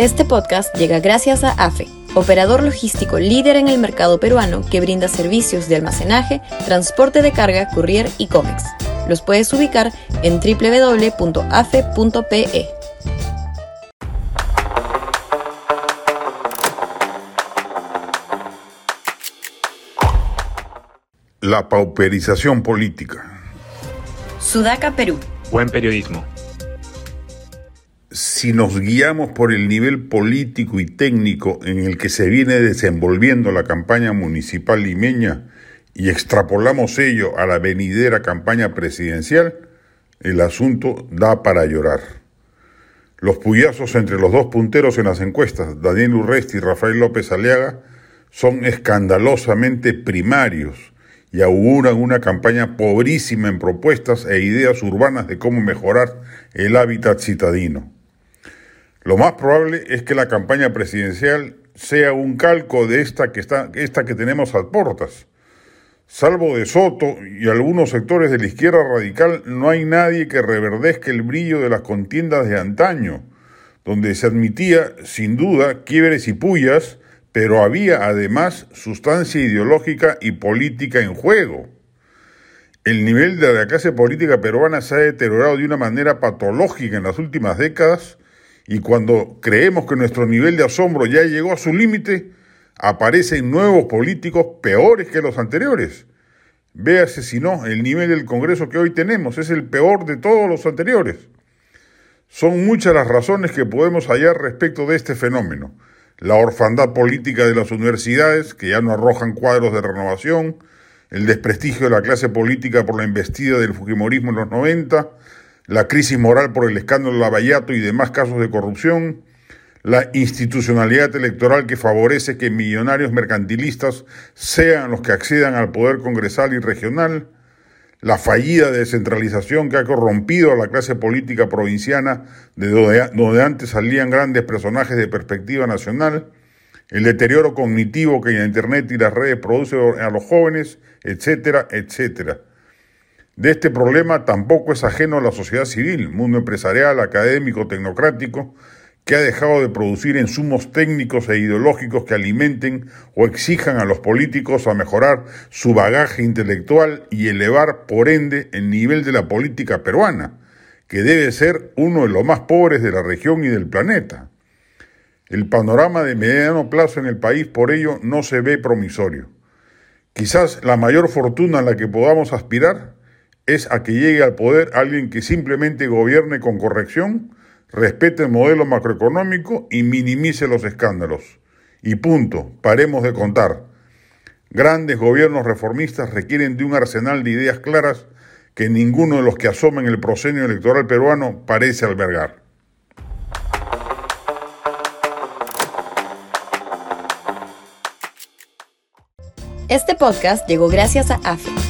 Este podcast llega gracias a AFE, operador logístico líder en el mercado peruano que brinda servicios de almacenaje, transporte de carga, courier y cómics. Los puedes ubicar en www.afe.pe. La pauperización política. Sudaca, Perú. Buen periodismo si nos guiamos por el nivel político y técnico en el que se viene desenvolviendo la campaña municipal limeña y extrapolamos ello a la venidera campaña presidencial, el asunto da para llorar. Los puyazos entre los dos punteros en las encuestas, Daniel Urresti y Rafael López Aliaga, son escandalosamente primarios y auguran una campaña pobrísima en propuestas e ideas urbanas de cómo mejorar el hábitat citadino. Lo más probable es que la campaña presidencial sea un calco de esta que, está, esta que tenemos a portas. Salvo de Soto y algunos sectores de la izquierda radical, no hay nadie que reverdezca el brillo de las contiendas de antaño, donde se admitía, sin duda, quiebres y pullas, pero había además sustancia ideológica y política en juego. El nivel de la clase política peruana se ha deteriorado de una manera patológica en las últimas décadas y cuando creemos que nuestro nivel de asombro ya llegó a su límite, aparecen nuevos políticos peores que los anteriores. Véase si no, el nivel del Congreso que hoy tenemos es el peor de todos los anteriores. Son muchas las razones que podemos hallar respecto de este fenómeno. La orfandad política de las universidades, que ya no arrojan cuadros de renovación, el desprestigio de la clase política por la embestida del Fujimorismo en los 90, la crisis moral por el escándalo Lavallato y demás casos de corrupción, la institucionalidad electoral que favorece que millonarios mercantilistas sean los que accedan al poder congresal y regional, la fallida descentralización que ha corrompido a la clase política provinciana de donde, antes salían grandes personajes de perspectiva nacional, el deterioro cognitivo que la Internet y las redes producen a los jóvenes, etcétera, etcétera. De este problema tampoco es ajeno a la sociedad civil, mundo empresarial, académico, tecnocrático, que ha dejado de producir insumos técnicos e ideológicos que alimenten o exijan a los políticos a mejorar su bagaje intelectual y elevar, por ende, el nivel de la política peruana, que debe ser uno de los más pobres de la región y del planeta. El panorama de mediano plazo en el país, por ello, no se ve promisorio. Quizás la mayor fortuna a la que podamos aspirar es a que llegue al poder alguien que simplemente gobierne con corrección, respete el modelo macroeconómico y minimice los escándalos. Y punto, paremos de contar. Grandes gobiernos reformistas requieren de un arsenal de ideas claras que ninguno de los que asoman el proscenio electoral peruano parece albergar. Este podcast llegó gracias a AFE